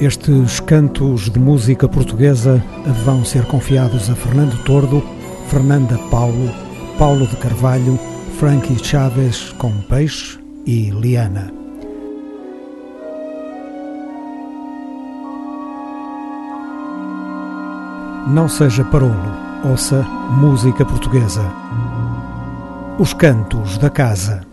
Estes cantos de música portuguesa vão ser confiados a Fernando Tordo, Fernanda Paulo, Paulo de Carvalho, Frankie Chaves com Peixe e Liana. Não seja parolo, ouça música portuguesa. Os cantos da casa.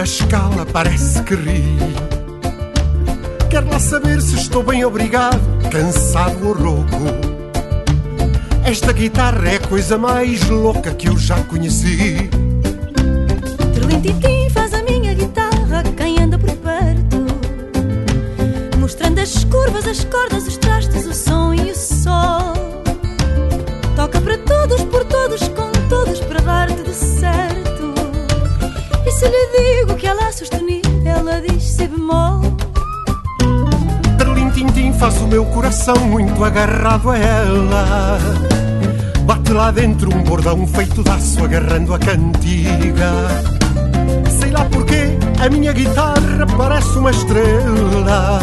Na escala parece que ri. Quer lá saber se estou bem obrigado, cansado ou rouco. Esta guitarra é a coisa mais louca que eu já conheci. Trelintitim faz a minha guitarra, quem anda por perto. Mostrando as curvas, as cordas, os trastes, o faz o meu coração muito agarrado a ela. Bate lá dentro um bordão feito de aço agarrando a cantiga. Sei lá porquê, a minha guitarra parece uma estrela.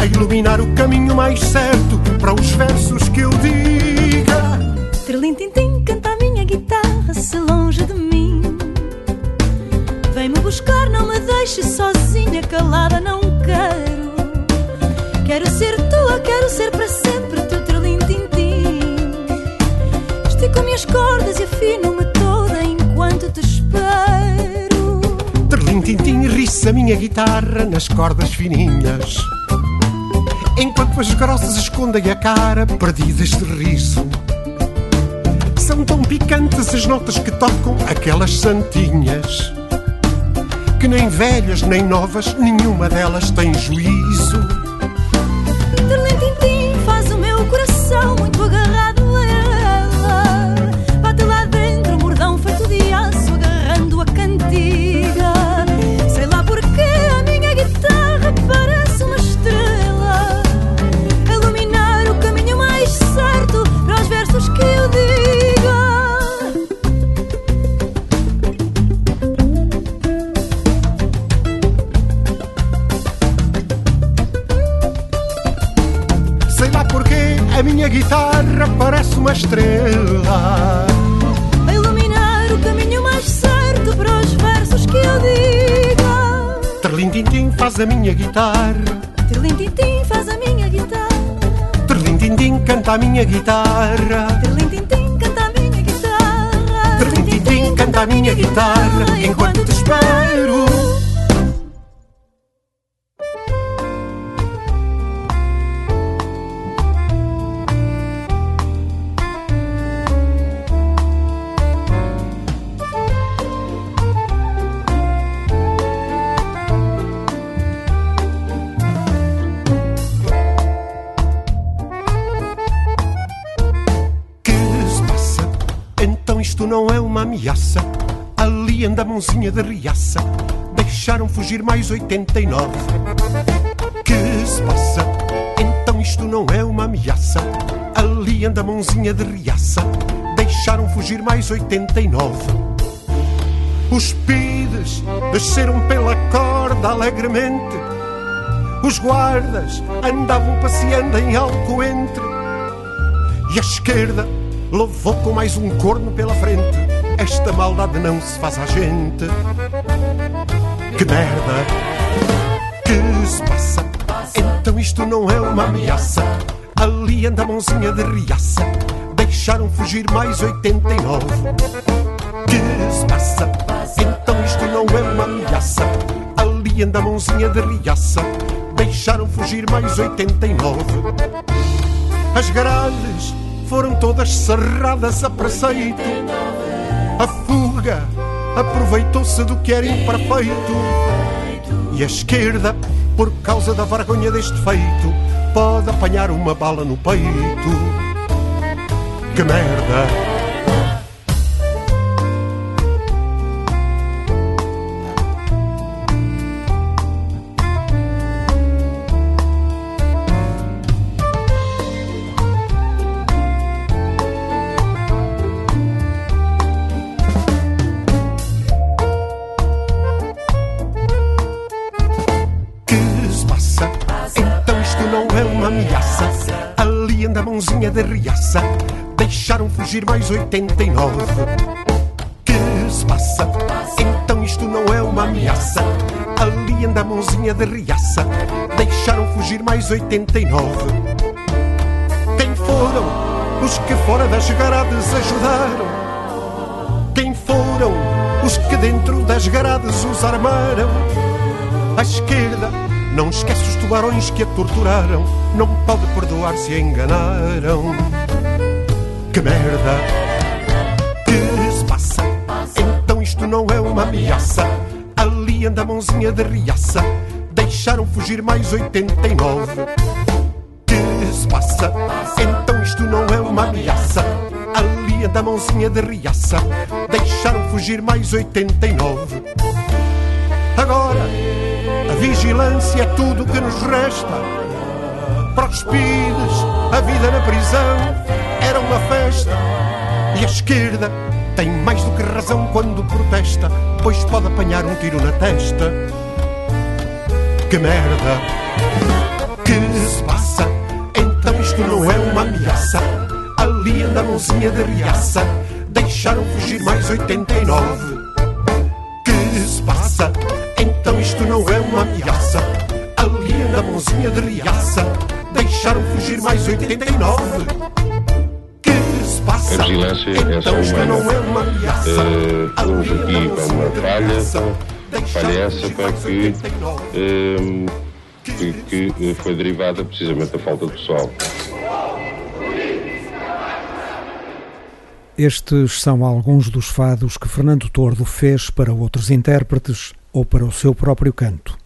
A iluminar o caminho mais certo para os versos que eu diga. Terlim-tim-tim canta a minha guitarra se longe de mim Vem-me buscar, não me deixe sozinha, calada, não quero. Quero ser tua, quero ser para sempre, tu trelim tintim. Estico minhas cordas e afino-me toda enquanto te espero. Trelim tintim, riça a minha guitarra nas cordas fininhas. Enquanto as grossas escondem a cara, perdidas de riso. São tão picantes as notas que tocam aquelas santinhas que nem velhas nem novas, nenhuma delas tem juízo. Coração faz a minha guitarra. Terlintintim faz a minha guitarra. Terlintintim canta a minha guitarra. Terlintintim canta a minha guitarra. Terlintintim canta a minha guitarra enquanto te espero. Não é uma ameaça. Ali anda a mãozinha de riaça. Deixaram fugir mais 89. Que se passa? Então isto não é uma ameaça. Ali anda a mãozinha de riaça. Deixaram fugir mais 89. Os pides desceram pela corda alegremente. Os guardas andavam passeando em alcoentre. E a esquerda Levou com mais um corno pela frente. Esta maldade não se faz à gente. Que merda! Que se passa? Então isto não é uma ameaça. Ali anda a mãozinha de riaça. Deixaram fugir mais 89. Que se passa? Então isto não é uma ameaça. Ali anda a mãozinha de riaça. Deixaram fugir mais 89. As grades foram todas cerradas a preceito. A fuga aproveitou-se do que era imperfeito. E a esquerda por causa da vergonha deste feito, pode apanhar uma bala no peito. Que merda! De riaça Deixaram fugir mais 89 Que se passa? Então isto não é uma ameaça Ali anda a mãozinha de riaça Deixaram fugir mais 89 Quem foram os que fora das grades ajudaram? Quem foram os que dentro das grades os armaram? À esquerda não esquece os tubarões que a torturaram. Não pode perdoar se enganaram. Que merda! Que se passa? Então isto não é uma ameaça. Ali anda a mãozinha de riaça. Deixaram fugir mais 89. Que se passa? Então isto não é uma ameaça. Ali anda a mãozinha de riaça. Deixaram fugir mais 89. Agora vigilância é tudo que nos resta. Para os pires, a vida na prisão era uma festa. E a esquerda tem mais do que razão quando protesta, pois pode apanhar um tiro na testa. Que merda! Que se passa? Então isto não é uma ameaça. Ali anda a mãozinha de riaça. Deixaram fugir mais 89. Que se passa? Então isto não é uma ameaça. Ali anda a mãozinha de riaça. Deixaram fugir mais 89. Que se passa? A vigilância então é só isto humana. não é uma ameaça. Uh, houve aqui uma falha, falha essa para que, uh, que, que foi derivada precisamente da falta de pessoal. Estes são alguns dos fados que Fernando Tordo fez para outros intérpretes ou para o seu próprio canto.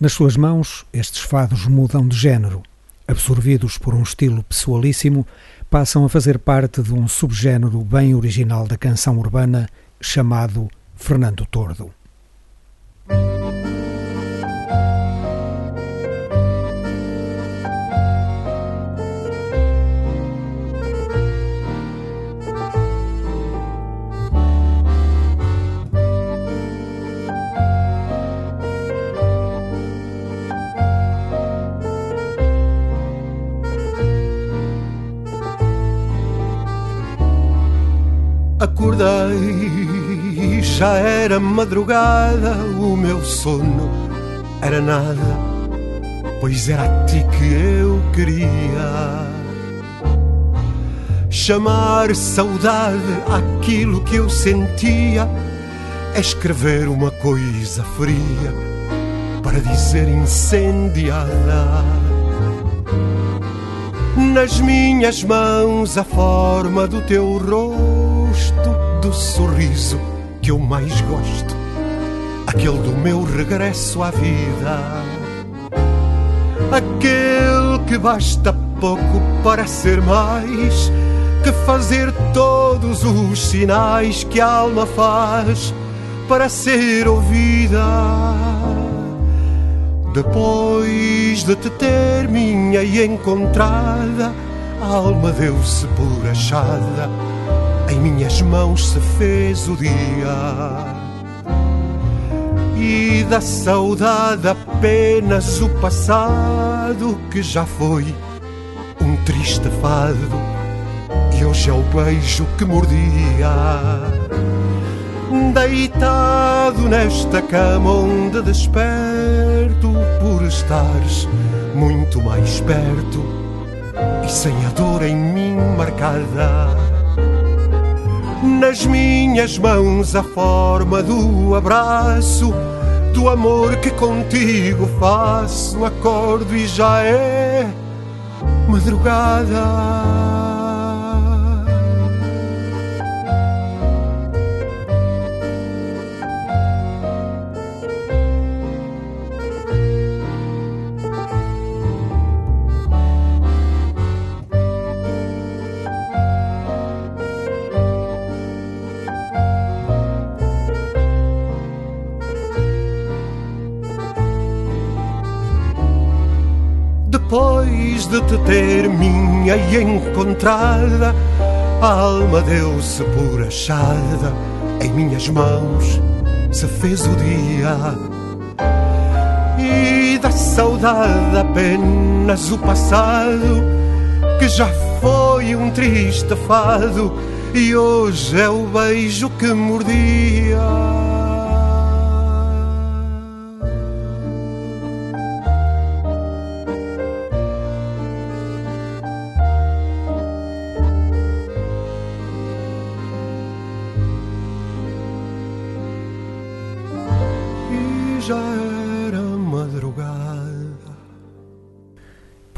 Nas suas mãos, estes fados mudam de género. Absorvidos por um estilo pessoalíssimo, passam a fazer parte de um subgénero bem original da canção urbana chamado Fernando Tordo. Acordei, já era madrugada, o meu sono era nada, pois era a ti que eu queria. Chamar saudade aquilo que eu sentia é escrever uma coisa fria para dizer incendiada. Nas minhas mãos a forma do teu rosto do sorriso que eu mais gosto, aquele do meu regresso à vida, aquele que basta pouco para ser mais que fazer todos os sinais que a alma faz para ser ouvida. Depois de te ter minha e encontrada, a alma deu-se por achada em minhas mãos se fez o dia. E da saudade apenas o passado que já foi um triste fado. E hoje é o beijo que mordia. Deitado nesta cama onde desperto por estares muito mais perto e sem a dor em mim marcada nas minhas mãos a forma do abraço, do amor que contigo faço. Acordo e já é madrugada. Depois de te ter minha e encontrada, a alma deu-se por achada, em minhas mãos se fez o dia. E da saudade apenas o passado, que já foi um triste fado, e hoje é o beijo que mordia.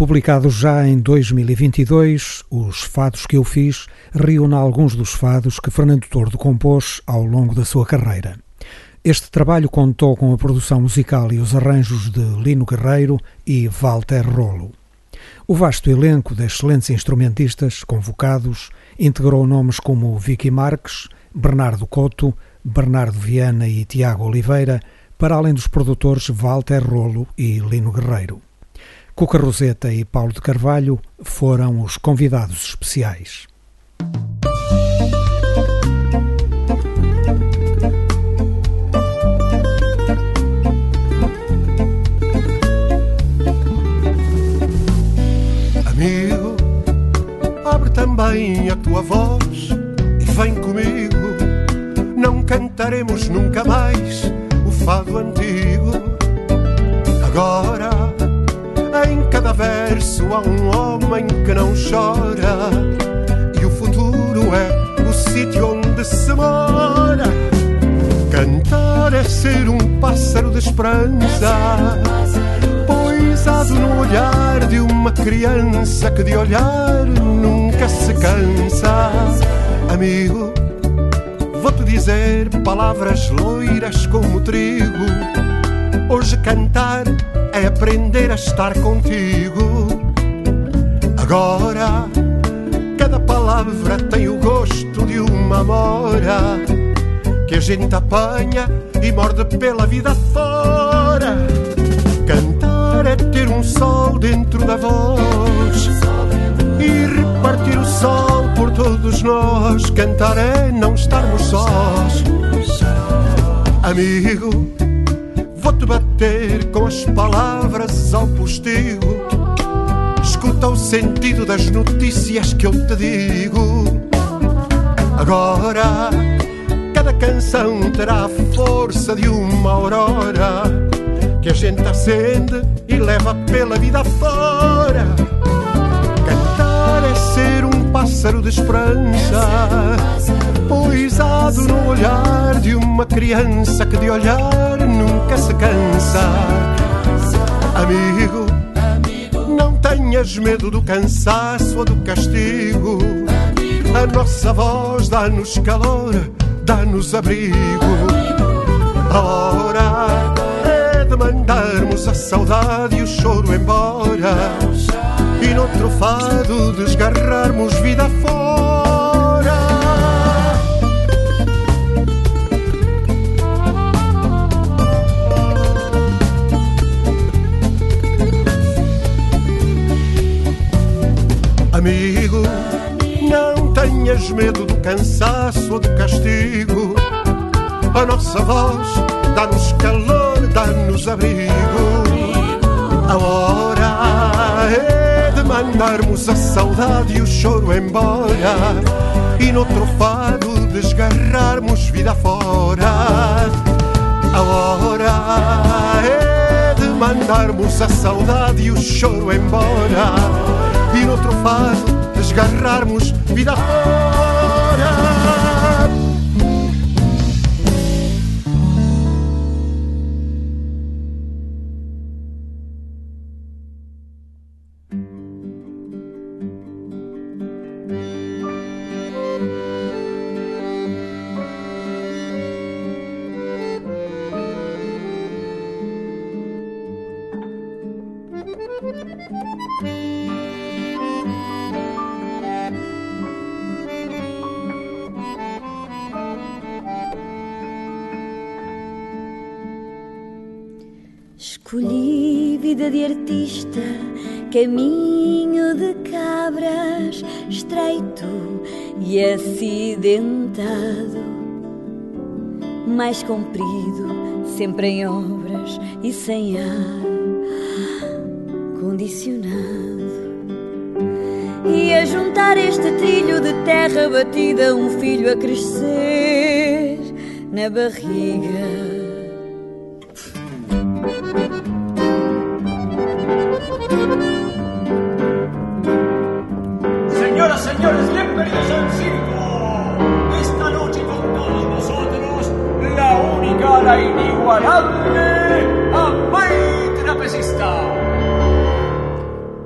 Publicado já em 2022, Os Fados que eu fiz reúne alguns dos fados que Fernando Tordo compôs ao longo da sua carreira. Este trabalho contou com a produção musical e os arranjos de Lino Guerreiro e Walter Rolo. O vasto elenco de excelentes instrumentistas convocados integrou nomes como Vicky Marques, Bernardo Couto, Bernardo Viana e Tiago Oliveira, para além dos produtores Walter Rolo e Lino Guerreiro. Cuca Roseta e Paulo de Carvalho foram os convidados especiais. Amigo, abre também a tua voz e vem comigo. Não cantaremos nunca mais o fado antigo. Agora em cada verso há um homem que não chora, e o futuro é o sítio onde se mora. Cantar é ser um pássaro de esperança, poisado no olhar de uma criança que de olhar nunca se cansa. Amigo, vou-te dizer palavras loiras como trigo. Hoje cantar é aprender a estar contigo. Agora, cada palavra tem o gosto de uma mora que a gente apanha e morde pela vida fora. Cantar é ter um sol dentro da voz e repartir o sol por todos nós. Cantar é não estarmos sós. Amigo, Vou-te bater com as palavras ao postigo. Escuta o sentido das notícias que eu te digo. Agora, cada canção terá a força de uma aurora que a gente acende e leva pela vida fora. Cantar é ser um pássaro de esperança poisado no olhar de uma criança que de olhar nunca se cansa. Amigo, não tenhas medo do cansaço ou do castigo. A nossa voz dá-nos calor, dá-nos abrigo. A hora é de mandarmos a saudade e o choro embora. E no trofado desgarrarmos vida fora. Amigo, não tenhas medo do cansaço ou do castigo. A nossa voz dá-nos calor, dá-nos abrigo. A hora é de mandarmos a saudade e o choro embora. E no trofado desgarrarmos vida fora. A hora é de mandarmos a saudade e o choro embora vir outro fado, desgarrarmos vida fora. Escolhi vida de artista, caminho de cabras, estreito e acidentado, mais comprido, sempre em obras e sem ar. A juntar este trilho de terra batida, um filho a crescer na barriga. señores, bienvenidos al circo. Esta noche con todos nosotros, la única, la inigualable, a mãe trapecista.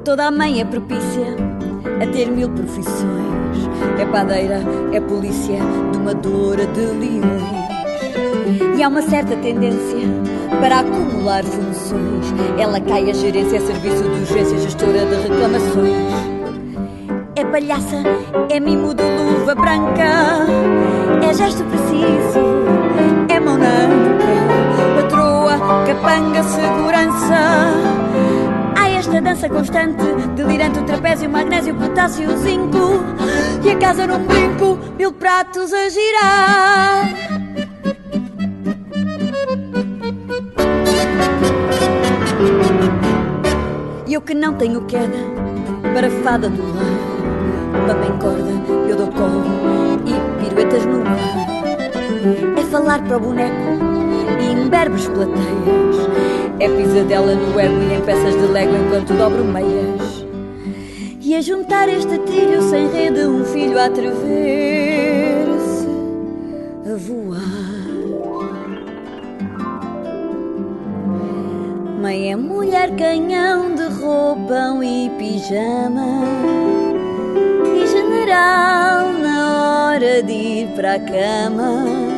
Toda a mãe é propícia a ter mil profissões. É padeira, é polícia, domadora de leões. E há uma certa tendência para acumular funções. Ela cai a gerência, é serviço de urgência, gestora de reclamações é palhaça, é mimo de luva branca, é gesto preciso, é mão na patroa, capanga, segurança. Esta dança constante, delirante o trapézio, magnésio, potássio, zinco, e a casa num brinco, mil pratos a girar. E eu que não tenho queda para fada do lar bem corda, eu dou colo e piruetas no ar. É falar para o boneco e imberbes plateias. É pisadela no ego e em peças de lego enquanto dobro meias. E a juntar este trilho sem rede, um filho a atrever-se a voar. Mãe é mulher canhão de roupão e pijama general na hora de ir para a cama.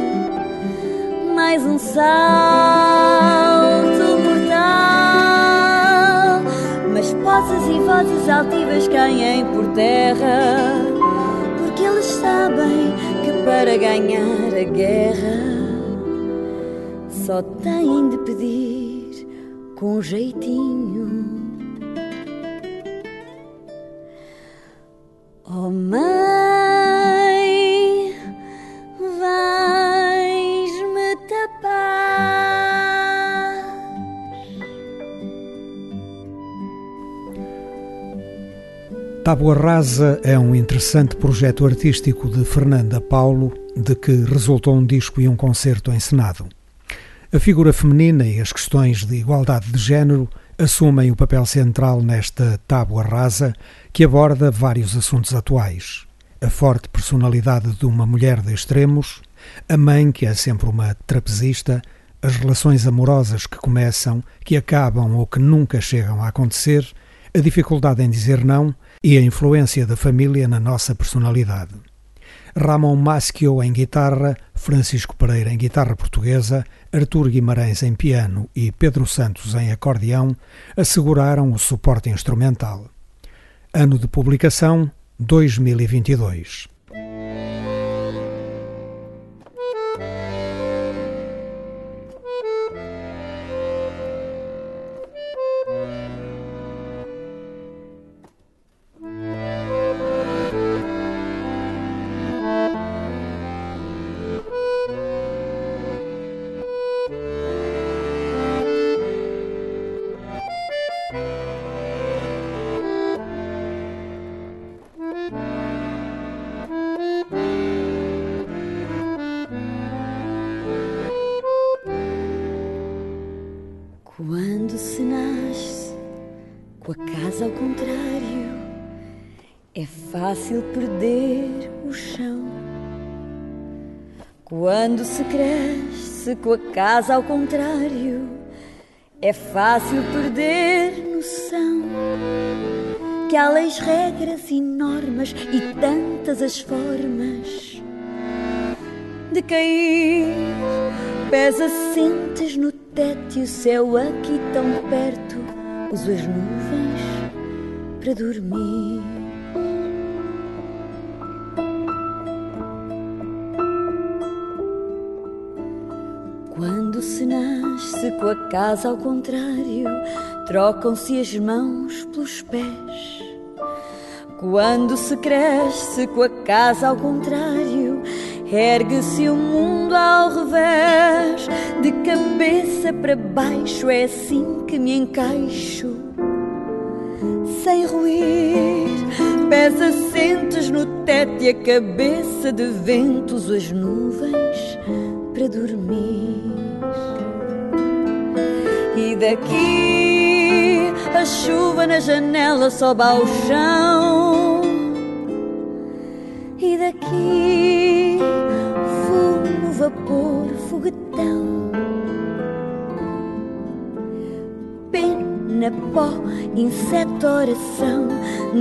Mais um salto mortal, mas posses e vozes altivas caem por terra, porque eles sabem que para ganhar a guerra só têm de pedir com jeitinho. Tábua Rasa é um interessante projeto artístico de Fernanda Paulo, de que resultou um disco e um concerto encenado. A figura feminina e as questões de igualdade de género assumem o papel central nesta tábua rasa que aborda vários assuntos atuais. A forte personalidade de uma mulher de extremos, a mãe que é sempre uma trapezista, as relações amorosas que começam, que acabam ou que nunca chegam a acontecer, a dificuldade em dizer não e a influência da família na nossa personalidade. Ramon Maschio em guitarra, Francisco Pereira em guitarra portuguesa, Artur Guimarães em piano e Pedro Santos em acordeão asseguraram o suporte instrumental. Ano de publicação 2022. Casa ao contrário, é fácil perder noção. Que há leis, regras e normas e tantas as formas de cair. Pés assentes no teto e o céu aqui tão perto. Uso as nuvens para dormir. Casa ao contrário, trocam-se as mãos pelos pés. Quando se cresce com a casa ao contrário, ergue-se o mundo ao revés, de cabeça para baixo, é assim que me encaixo. Sem ruir, pés assentes no teto e a cabeça de ventos, as nuvens para dormir. Daqui a chuva na janela sobe ao chão. E daqui fumo, vapor, foguetão. Pena, pó, inseto, oração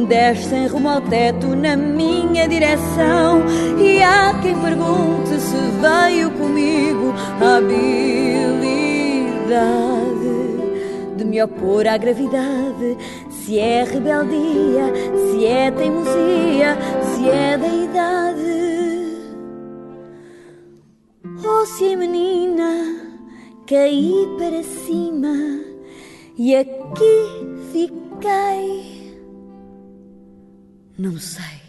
Descem rumo ao teto na minha direção E há quem pergunte se veio comigo a habilidade De me opor à gravidade Se é rebeldia, se é teimosia Se é da idade Ou se é menina Caí para cima e aqui fiquei. Não sei.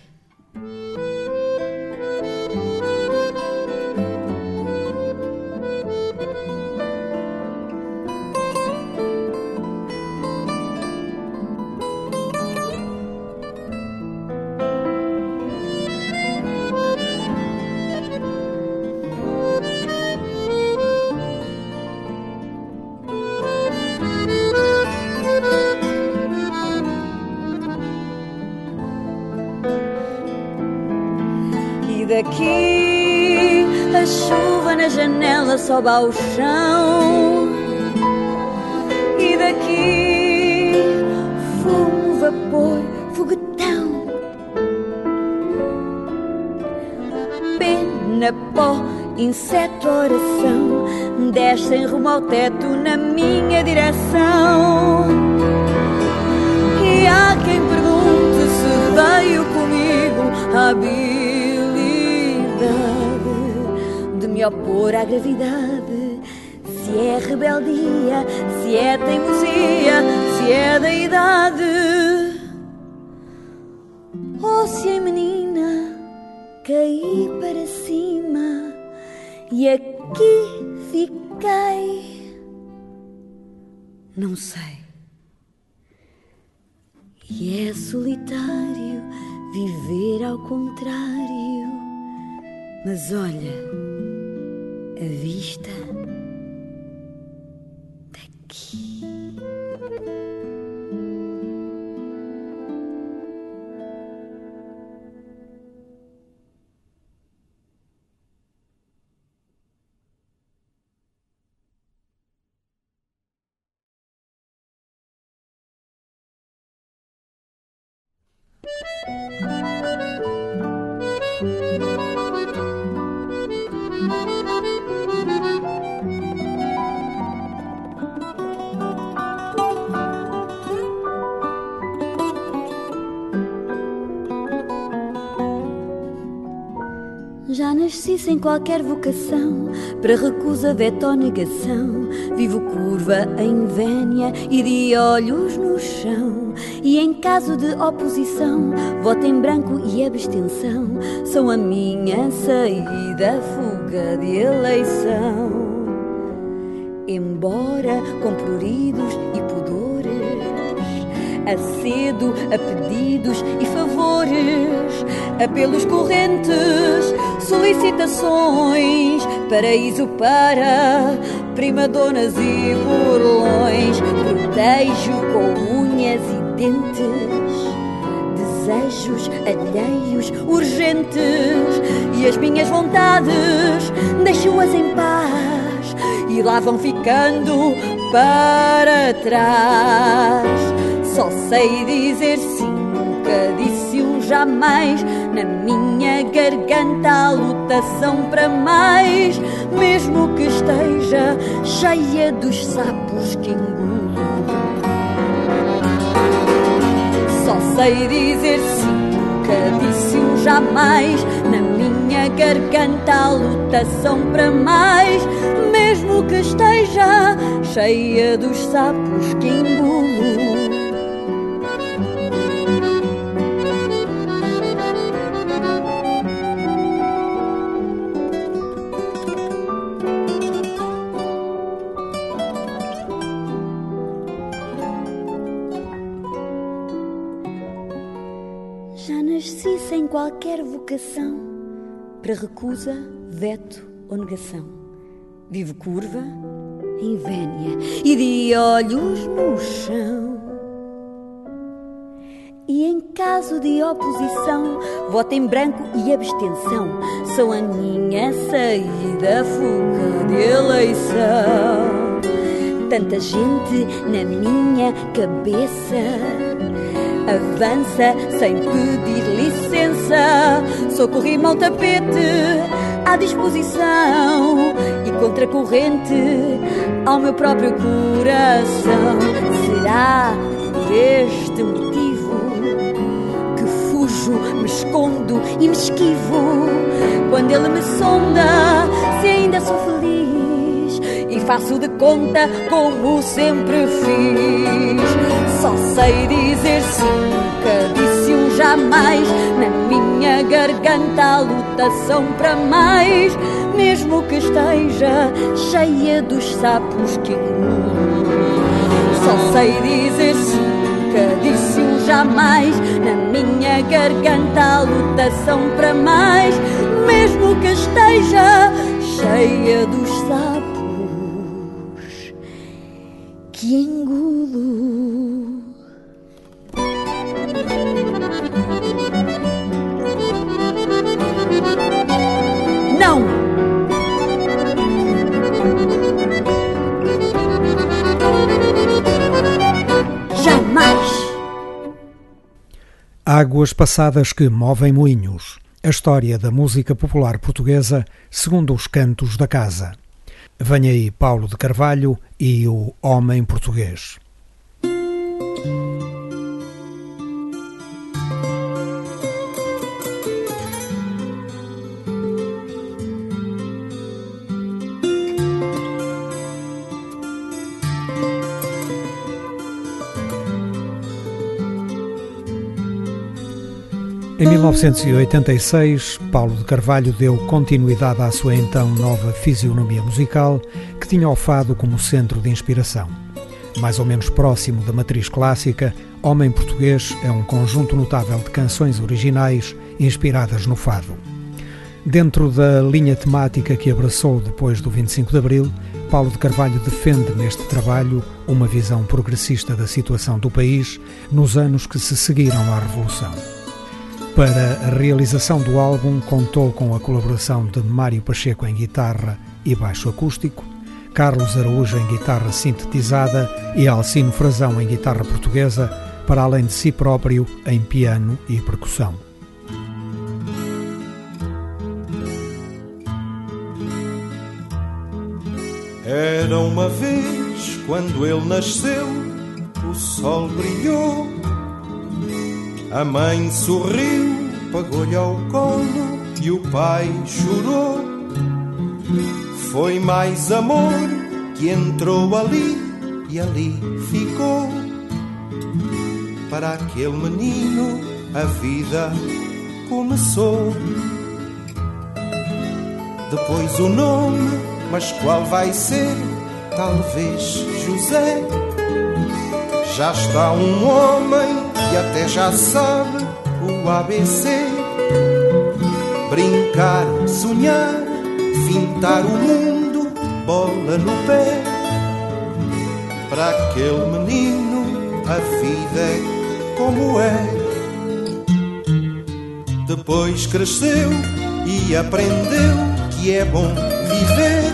Sobe ao chão. E daqui fumo, vapor, foguetão. Pena, pó, inseto, oração. Descem rumo ao teto na minha direção. E há quem pergunte se veio comigo a habilidade me opor à gravidade. Se é rebeldia, se é teimosia, se é da idade. Ou se é menina, caí para cima e aqui fiquei. Não sei. E é solitário viver ao contrário. Mas olha, a vista daqui. Qualquer vocação para recusa, veto ou negação. Vivo curva em vénia e de olhos no chão. E em caso de oposição, voto em branco e abstenção. São a minha saída, fuga de eleição. Embora com pruridos e acedo a pedidos e favores, apelos correntes, solicitações, paraíso para primadonas e burlões, protejo com unhas e dentes. Desejos alheios urgentes e as minhas vontades deixo-as em paz e lá vão ficando para trás. Só sei dizer sim, nunca disse um jamais. Na minha garganta a lutação para mais, mesmo que esteja cheia dos sapos que engulo. Só sei dizer sim, nunca disse um jamais. Na minha garganta a lutação para mais, mesmo que esteja cheia dos sapos que engulo. Qualquer vocação para recusa, veto ou negação. Vivo curva, em vénia e de olhos no chão. E em caso de oposição, voto em branco e abstenção. Sou a minha saída, fuga de eleição. Tanta gente na minha cabeça avança sem pedir licença. Socorri mau tapete à disposição e contra corrente ao meu próprio coração. Será por este motivo que fujo, me escondo e me esquivo quando ele me sonda se ainda sou feliz faço de conta como sempre fiz. Só sei dizer sim, nunca disse um jamais. Na minha garganta a lutação para mais, mesmo que esteja cheia dos sapos que. Só sei dizer sim, nunca disse um jamais. Na minha garganta a lutação para mais, mesmo que esteja cheia dos engulo. Não! Jamais! Águas passadas que movem moinhos. A história da música popular portuguesa segundo os cantos da casa. Venha aí Paulo de Carvalho e o Homem Português. Em 1986, Paulo de Carvalho deu continuidade à sua então nova fisionomia musical, que tinha o fado como centro de inspiração. Mais ou menos próximo da matriz clássica, Homem Português é um conjunto notável de canções originais inspiradas no fado. Dentro da linha temática que abraçou depois do 25 de Abril, Paulo de Carvalho defende neste trabalho uma visão progressista da situação do país nos anos que se seguiram à Revolução. Para a realização do álbum, contou com a colaboração de Mário Pacheco em guitarra e baixo acústico, Carlos Araújo em guitarra sintetizada e Alcino Frazão em guitarra portuguesa, para além de si próprio em piano e percussão. Era uma vez quando ele nasceu, o sol brilhou a mãe sorriu, pagou-lhe ao colo e o pai chorou. Foi mais amor que entrou ali e ali ficou. Para aquele menino a vida começou. Depois o nome, mas qual vai ser? Talvez José. Já está um homem e até já sabe o ABC. Brincar, sonhar, fintar o mundo, bola no pé. Para aquele menino a vida é como é. Depois cresceu e aprendeu que é bom viver.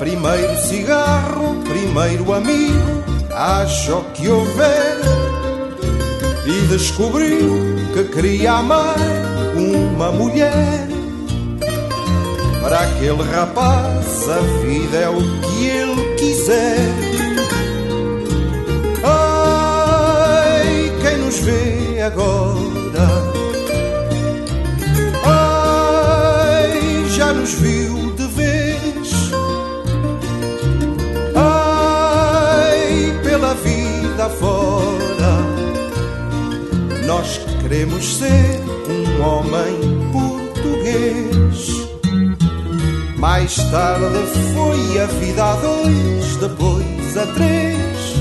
Primeiro cigarro, primeiro amigo, acho que houver e descobriu que queria amar uma mulher. Para aquele rapaz a vida é o que ele quiser. Ai, quem nos vê agora? Ai, já nos viu queremos ser um homem português. Mais tarde foi a vida a dois, depois a três.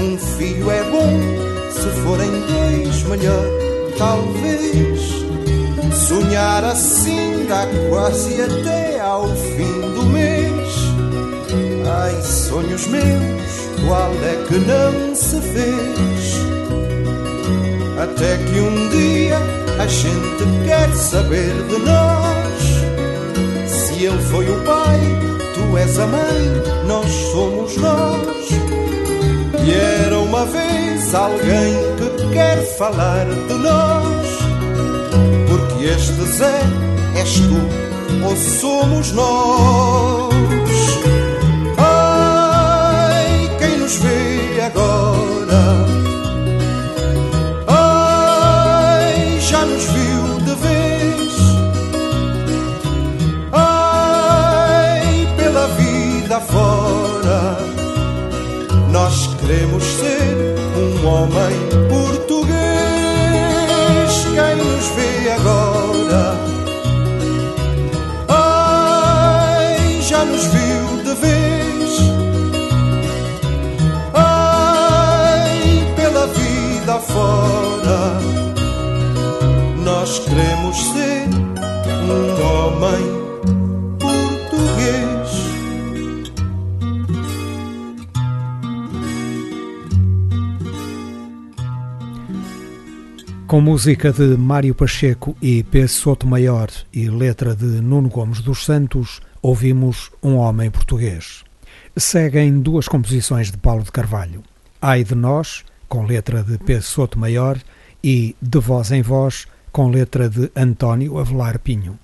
Um filho é bom, se forem dois, melhor, talvez. Sonhar assim dá quase até ao fim do mês. Ai, sonhos meus, qual é que não se fez? Até que um dia a gente quer saber de nós. Se ele foi o pai, tu és a mãe, nós somos nós. E era uma vez alguém que quer falar de nós. Porque este Zé és tu ou somos nós. Queremos ser um homem português. Quem nos vê agora? Ai, já nos viu de vez. Ai, pela vida fora. Nós queremos ser um homem Com música de Mário Pacheco e P. Soto Maior e letra de Nuno Gomes dos Santos, ouvimos Um Homem Português. Seguem duas composições de Paulo de Carvalho. Ai de Nós, com letra de P. Soto Maior, e De Voz em Voz, com letra de António Avelar Pinho.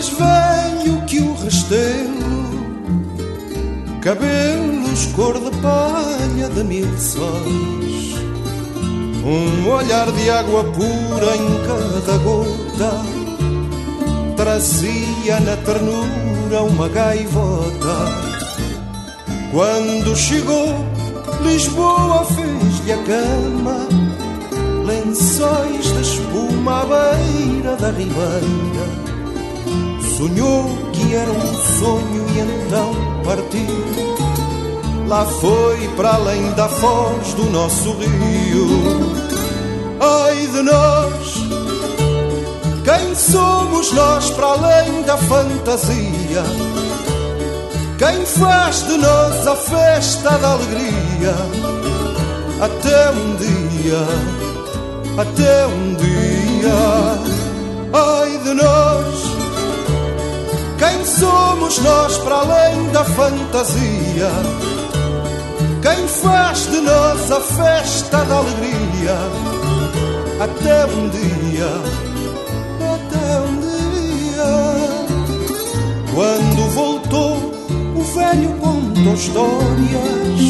Mais velho que o restelo, cabelos cor de palha de mil sóis, um olhar de água pura em cada gota, trazia na ternura uma gaivota. Quando chegou, Lisboa fez-lhe a cama lençóis de espuma à beira da ribeira. Sonhou que era um sonho e então partiu. Lá foi para além da foz do nosso rio. Ai de nós, quem somos nós para além da fantasia? Quem faz de nós a festa da alegria? Até um dia até um dia. Ai de nós, quem somos nós para além da fantasia? Quem faz de nós a festa da alegria? Até um dia, até um dia. Quando voltou, o velho contou histórias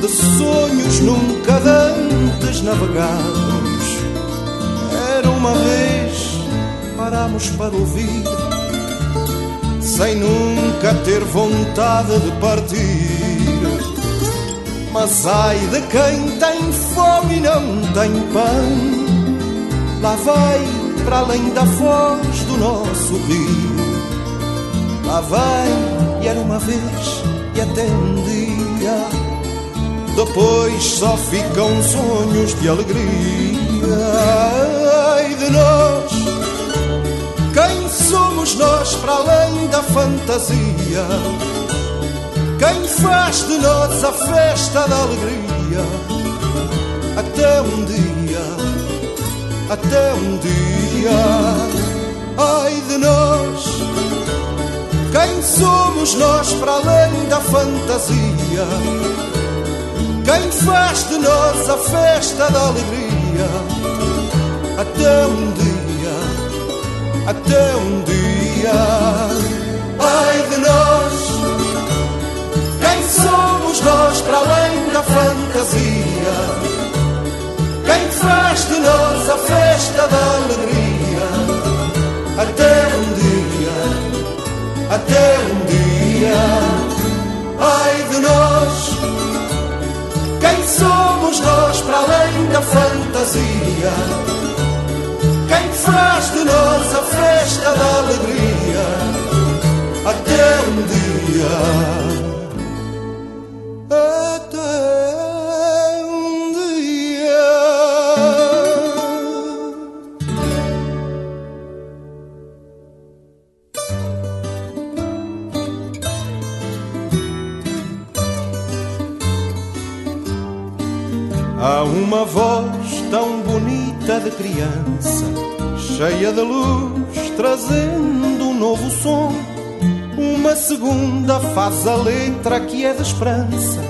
de sonhos nunca dantes navegados era uma vez, paramos para ouvir, sem nunca ter vontade de partir. Mas ai de quem tem fome e não tem pão, lá vai para além da foz do nosso rio. Lá vai, e era uma vez, e até um dia. Depois só ficam sonhos de alegria ai de nós. Quem somos nós para além da fantasia? Quem faz de nós a festa da alegria? Até um dia, até um dia, ai de nós. Quem somos nós para além da fantasia? Quem faz de nós a festa da alegria? Até um dia, até um dia. Ai de nós, quem somos nós? fantasia. Quem faz de nós a festa da alegria, até um dia, até um dia, ai de nós. Quem somos nós para além da fantasia? Faz de nós a festa da alegria até um dia? Até um dia. Há uma voz tão bonita de criança, cheia de luz, trazendo um novo som. Uma segunda faz a letra que é de esperança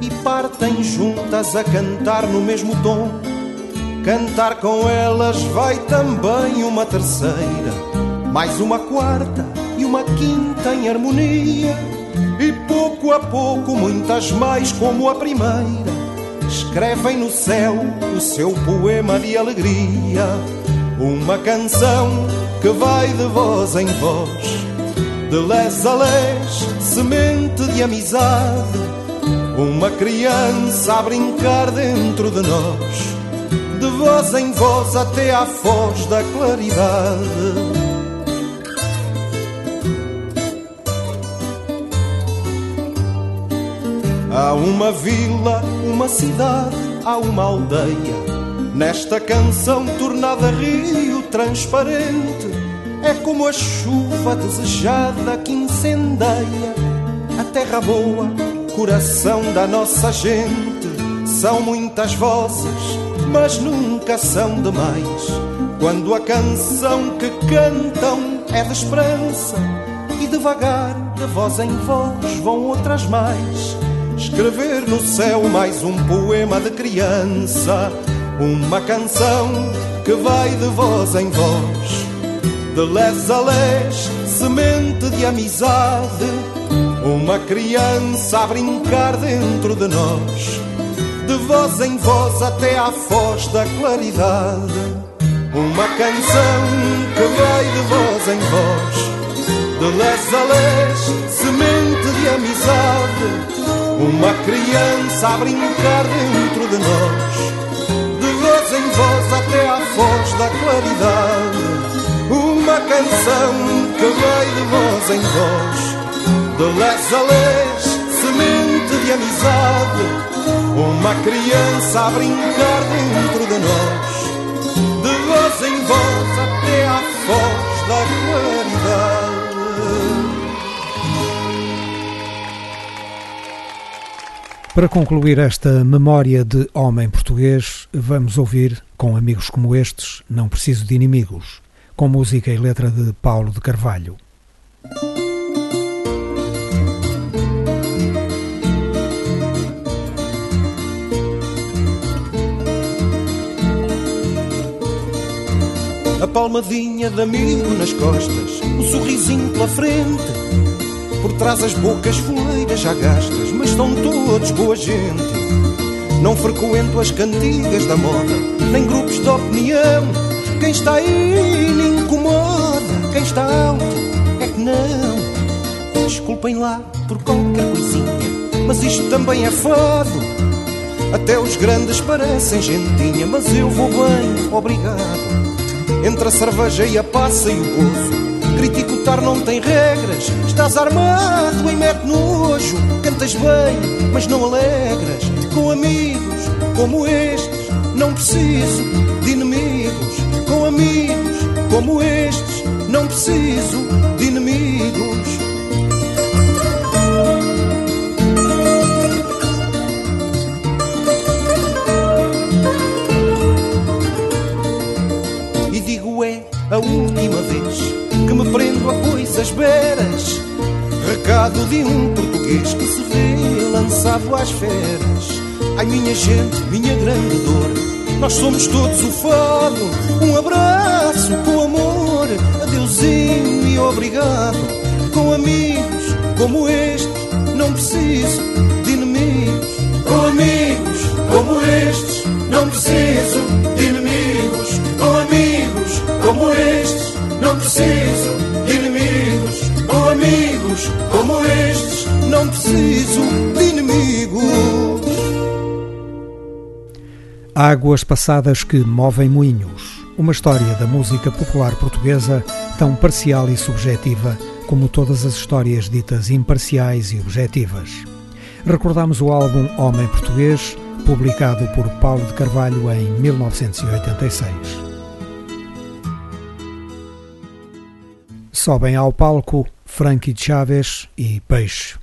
e partem juntas a cantar no mesmo tom. Cantar com elas vai também uma terceira, mais uma quarta e uma quinta em harmonia. E pouco a pouco, muitas mais como a primeira escrevem no céu o seu poema de alegria. Uma canção que vai de voz em voz, de les a les, semente de amizade. Uma criança a brincar dentro de nós, de voz em voz até à foz da claridade. Há uma vila, uma cidade, há uma aldeia. Nesta canção tornada rio transparente, é como a chuva desejada que incendeia a terra boa, coração da nossa gente. São muitas vozes, mas nunca são demais. Quando a canção que cantam é de esperança, e devagar, de voz em voz, vão outras mais escrever no céu mais um poema de criança, uma canção que vai de voz em voz, de les a les, semente de amizade, uma criança a brincar dentro de nós, de voz em voz até à foz da claridade, uma canção que vai de voz em voz. De les a les, semente de amizade, uma criança a brincar dentro de nós, voz até à foz da claridade. Uma canção que vai de voz em voz, de les a les, semente de amizade. Uma criança a brincar dentro de nós, de voz em voz até à foz da claridade. Para concluir esta memória de homem português, vamos ouvir, com amigos como estes, Não Preciso de Inimigos, com música e letra de Paulo de Carvalho. A palmadinha de amigo nas costas, o sorrisinho pela frente. Por trás as bocas foleiras já gastas, mas são todos boa gente. Não frequento as cantigas da moda, nem grupos de opinião. Quem está aí me incomoda, quem está alto é que não. Desculpem lá por qualquer coisinha, mas isto também é fado. Até os grandes parecem gentinha, mas eu vou bem, obrigado. Entre a cerveja e a passa e o gozo, critico o tar não tem regras. Estás armado em mete nojo, cantas bem, mas não alegras. Com amigos como estes, não preciso de inimigos. Com amigos como estes, não preciso De um português que se vê lançado às feras. Ai, minha gente, minha grande dor, nós somos todos o fado. Um abraço com amor, adeusinho e obrigado. Com amigos como estes, não preciso de inimigos. Com amigos estes, não preciso de inimigos. Com amigos como estes, não preciso Águas passadas que movem moinhos. Uma história da música popular portuguesa tão parcial e subjetiva como todas as histórias ditas imparciais e objetivas. Recordamos o álbum Homem Português, publicado por Paulo de Carvalho em 1986. Sobem ao palco Frankie Chaves e Peixe.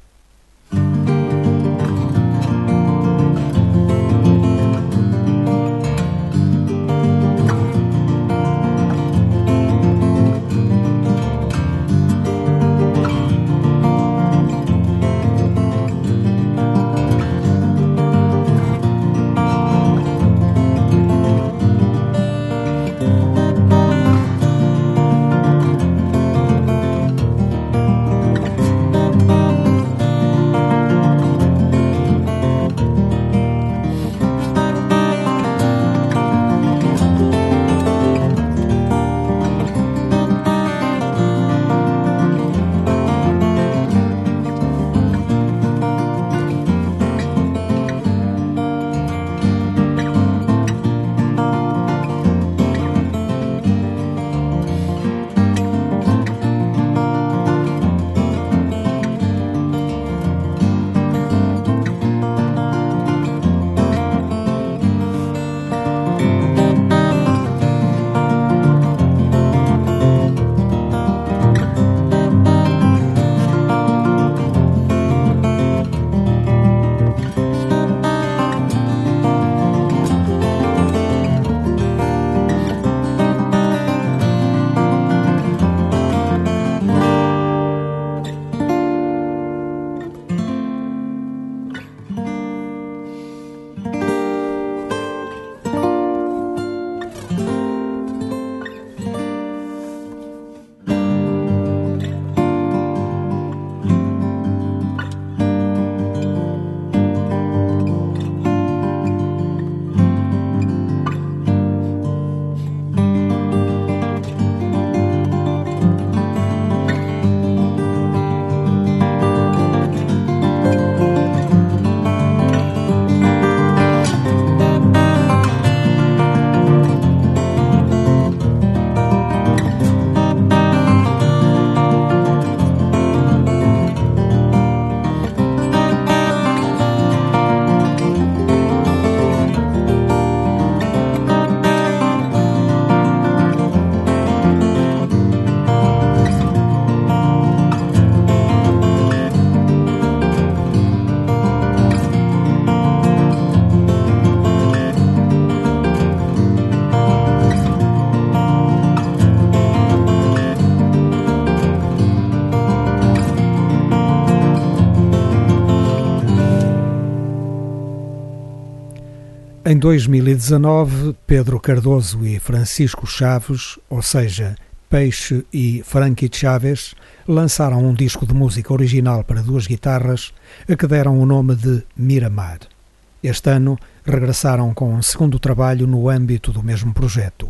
Em 2019, Pedro Cardoso e Francisco Chaves, ou seja, Peixe e Frankie Chaves, lançaram um disco de música original para duas guitarras, a que deram o nome de Miramar. Este ano regressaram com um segundo trabalho no âmbito do mesmo projeto.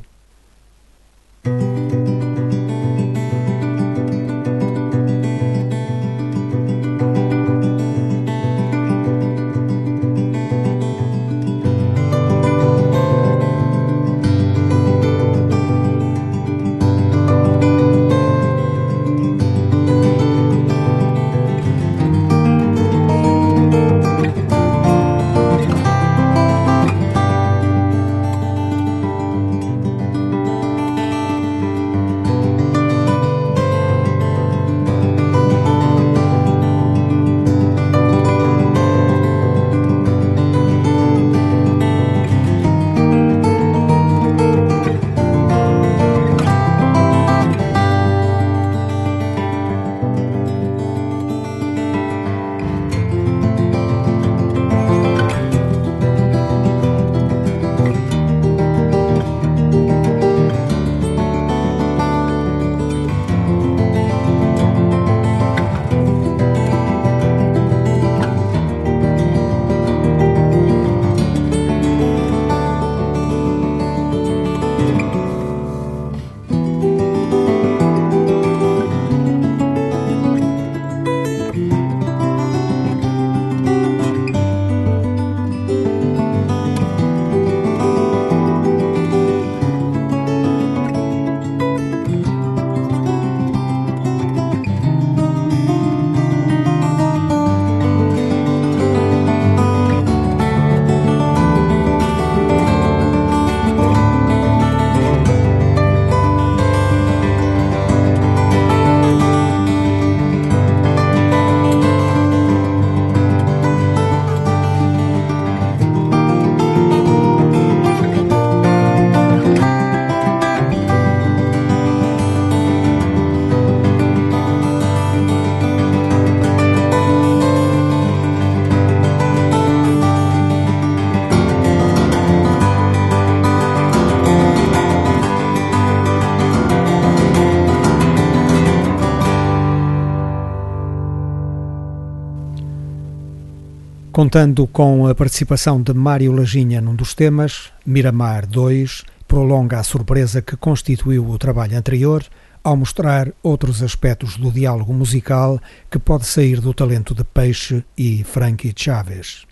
Contando com a participação de Mário Laginha num dos temas, Miramar 2 prolonga a surpresa que constituiu o trabalho anterior ao mostrar outros aspectos do diálogo musical que pode sair do talento de Peixe e Frankie Chaves.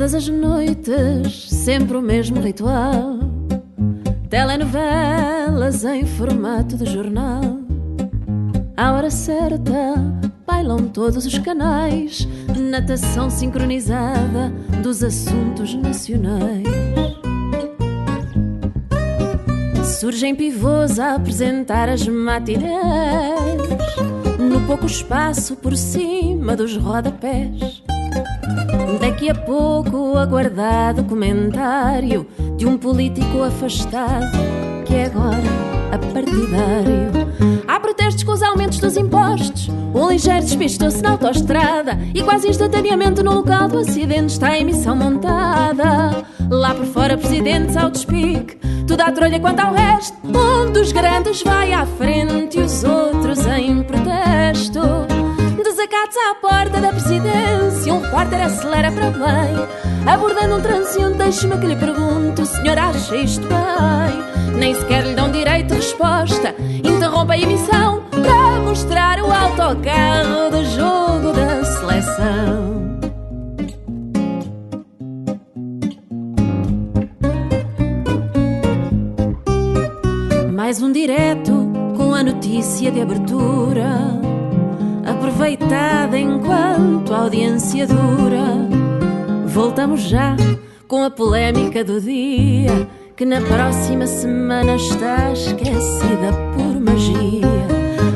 Todas as noites, sempre o mesmo ritual. Telenovelas em formato de jornal. À hora certa, bailam todos os canais. Natação sincronizada dos assuntos nacionais. Surgem pivôs a apresentar as matinés. No pouco espaço por cima dos rodapés Daqui a pouco aguardado comentário de um político afastado que é agora a partidário. Há protestos com os aumentos dos impostos. Um ligeiro despistou-se na autoestrada e quase instantaneamente no local do acidente está a emissão montada. Lá por fora, presidentes ao despique, tudo à trolha quanto ao resto. Um dos grandes vai à frente e os outros em protesto desacatos à porta da presidência. Um repórter acelera para bem, abordando um transeunte. Deixe-me que lhe pergunto: o senhor acha isto bem? Nem sequer lhe dão direito resposta. Interrompe a emissão para mostrar o autocarro do jogo da seleção. Mais um direto com a notícia de abertura aproveitada enquanto a audiência dura. Voltamos já com a polémica do dia, que na próxima semana está esquecida por magia.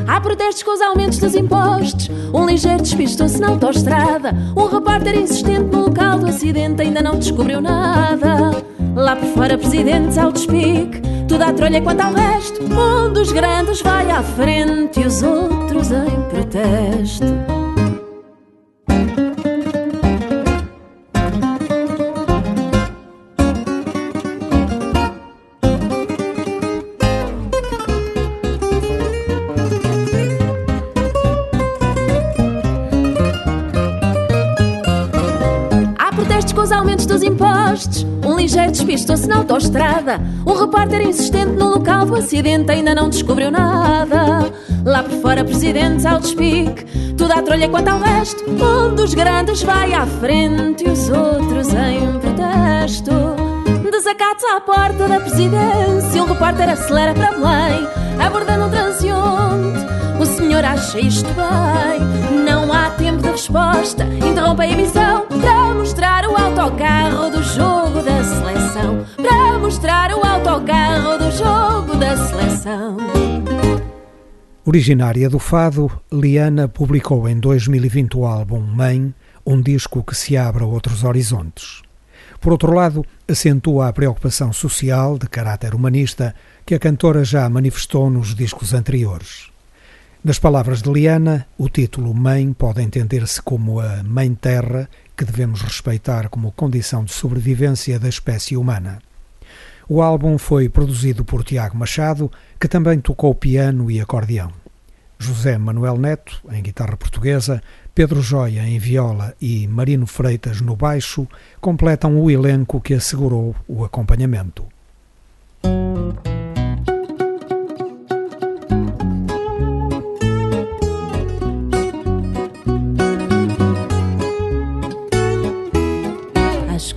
Há protestos com os aumentos dos impostos, um ligeiro despistou-se na autoestrada. Um repórter insistente no local do acidente ainda não descobriu nada. Lá por fora, presidentes ao despique, tudo à trolha quanto ao resto. Um dos grandes vai à frente e os outros em protesto. Ligeiro despistou-se na autoestrada. Um repórter insistente no local do acidente ainda não descobriu nada. Lá por fora, presidentes ao despique, tudo à trolha quanto ao resto. Um dos grandes vai à frente e os outros em protesto. Desacatos à porta da presidência, um repórter acelera para Belém, abordando senhor acha isto bem? Não há tempo de resposta, interrompe a emissão para mostrar o autocarro do jogo da seleção. Para mostrar o autocarro do jogo da seleção. Originária do Fado, Liana publicou em 2020 o álbum Mãe, um disco que se abre a outros horizontes. Por outro lado, acentua a preocupação social de caráter humanista que a cantora já manifestou nos discos anteriores. Nas palavras de Liana, o título Mãe pode entender-se como a Mãe Terra que devemos respeitar como condição de sobrevivência da espécie humana. O álbum foi produzido por Tiago Machado, que também tocou piano e acordeão. José Manuel Neto, em guitarra portuguesa, Pedro Joia em viola e Marino Freitas no baixo completam o elenco que assegurou o acompanhamento.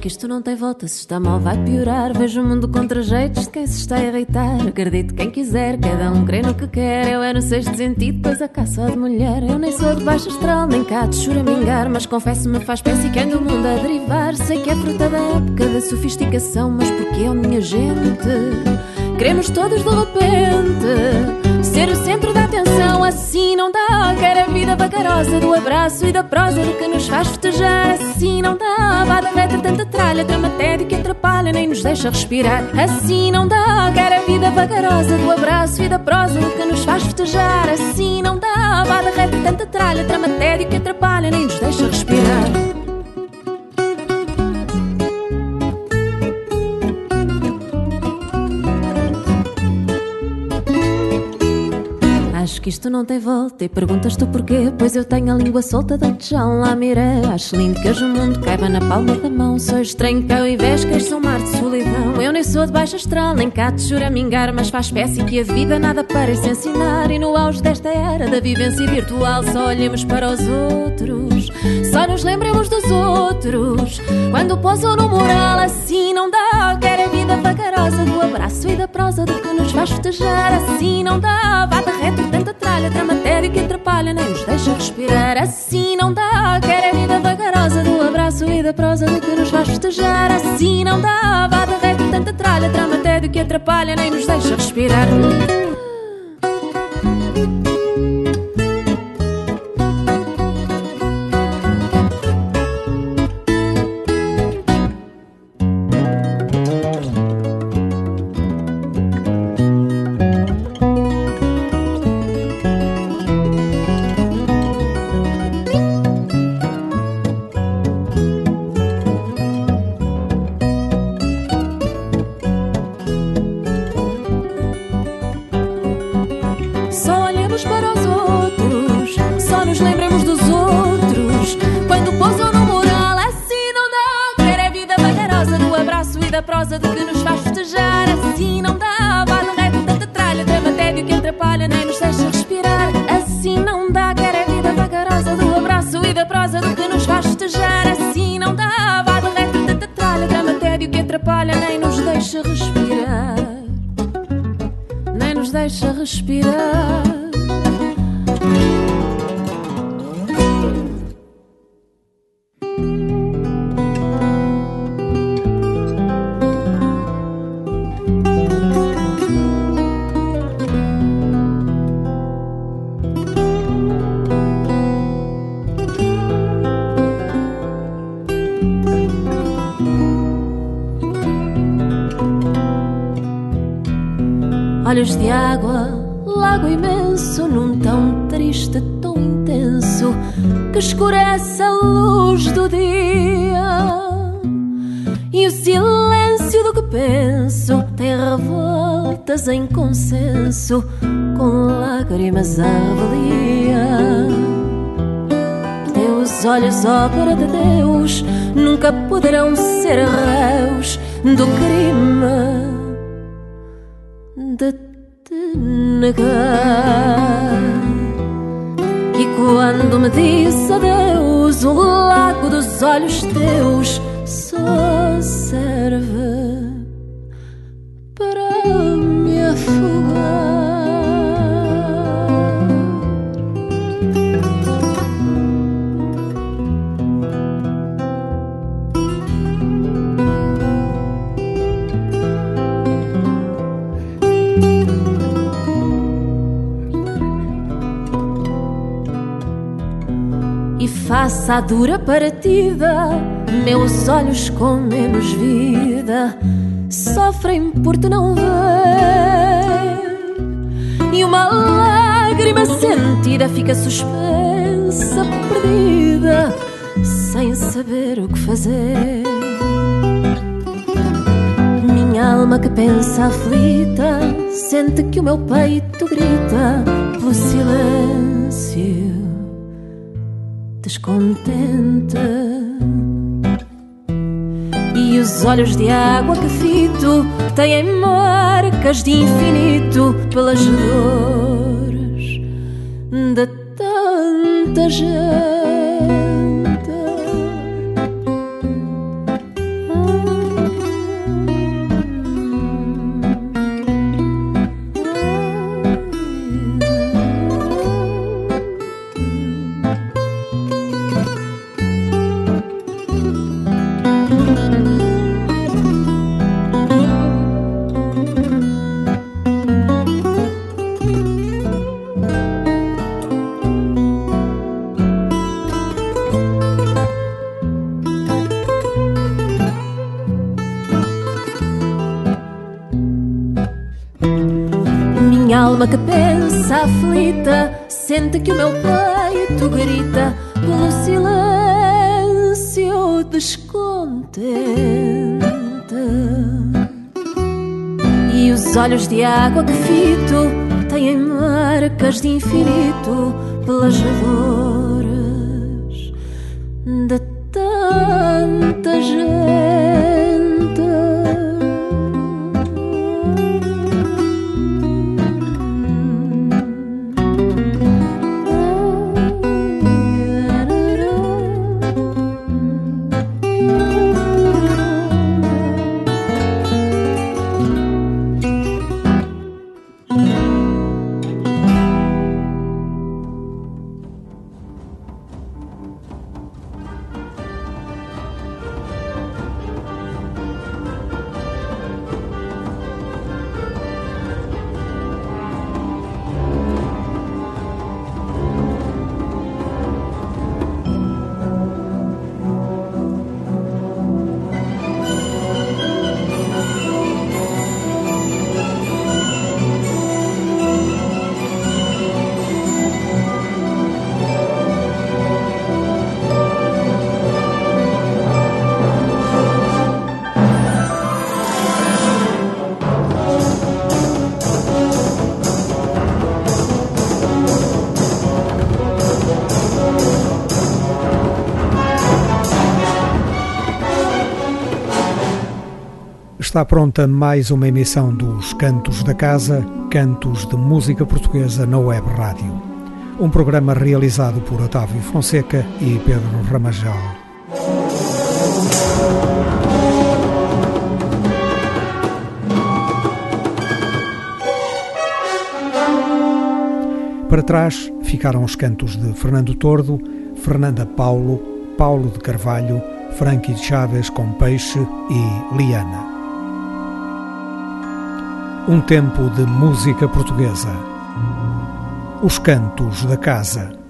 Que isto não tem volta, se está mal vai piorar. Vejo o mundo contra jeitos de quem se está a irritar. Acredito quem quiser, cada um crê no que quer. Eu é no sexto sentido, pois a caça de mulher. Eu nem sou de baixo astral, nem cá de choramingar. Mas confesso-me faz espécie que anda o mundo a derivar. Sei que é fruta da época da sofisticação, mas porque é minha gente? Queremos todos de repente ser o centro da atenção, assim não dá. Quero a vida vagarosa do abraço e da prosa do que nos faz festejar, assim não dá. Vada reta, tanta tralha, dramatédia que atrapalha, nem nos deixa respirar, assim não dá. Quero a vida vagarosa do abraço e da prosa do que nos faz festejar, assim não dá. Vada reta, tanta tralha, dramatédia que atrapalha, nem nos deixa respirar. Que isto não tem volta. E perguntas tu porquê? Pois eu tenho a língua solta da já lá miré. Acho lindo que hoje o mundo caiba na palma da mão. Sou estranho que ao invés que sou um mar de solidão. Eu nem sou de baixa astral, nem cá de choramingar Mas faz espécie que a vida nada parece ensinar. E no auge desta era da vivência virtual Só olhemos para os outros. Só nos lembremos dos outros. Quando pousam no moral assim não dá Quer a vida vagarosa do abraço e da prosa Do que nos faz festejar assim não dá Bata reto, tenta tralha, matéria que atrapalha, nem nos deixa respirar. Assim não dá, quer a vida vagarosa do abraço e da prosa do que nos faz festejar. Assim não dá, vá reto, tanta tralha, matéria que atrapalha, nem nos deixa respirar. deixa respirar. Olhos de água, lago imenso, num tão triste, tão intenso, que escurece a luz do dia. E o silêncio do que penso tem revoltas em consenso, com lágrimas à valia. Teus olhos, obra de Deus, nunca poderão ser réus do crime negar. E quando me disse adeus, o lago dos olhos teus só serve faça a dura partida, meus olhos com menos vida sofrem por te não ver. E uma lágrima sentida fica suspensa, perdida, sem saber o que fazer. Minha alma que pensa aflita, sente que o meu peito grita pelo silêncio descontente. E os olhos de água que fito têm marcas de infinito pelas dores de tanta gente. Pensa aflita sente que o meu peito grita pelo silêncio descontente. E os olhos de água que fito têm marcas de infinito pelas dores Está pronta mais uma emissão dos Cantos da Casa, Cantos de Música Portuguesa na Web Rádio. Um programa realizado por Otávio Fonseca e Pedro Ramajal. Para trás ficaram os cantos de Fernando Tordo, Fernanda Paulo, Paulo de Carvalho, Frankie Chaves com Peixe e Liana. Um tempo de música portuguesa. Os cantos da casa.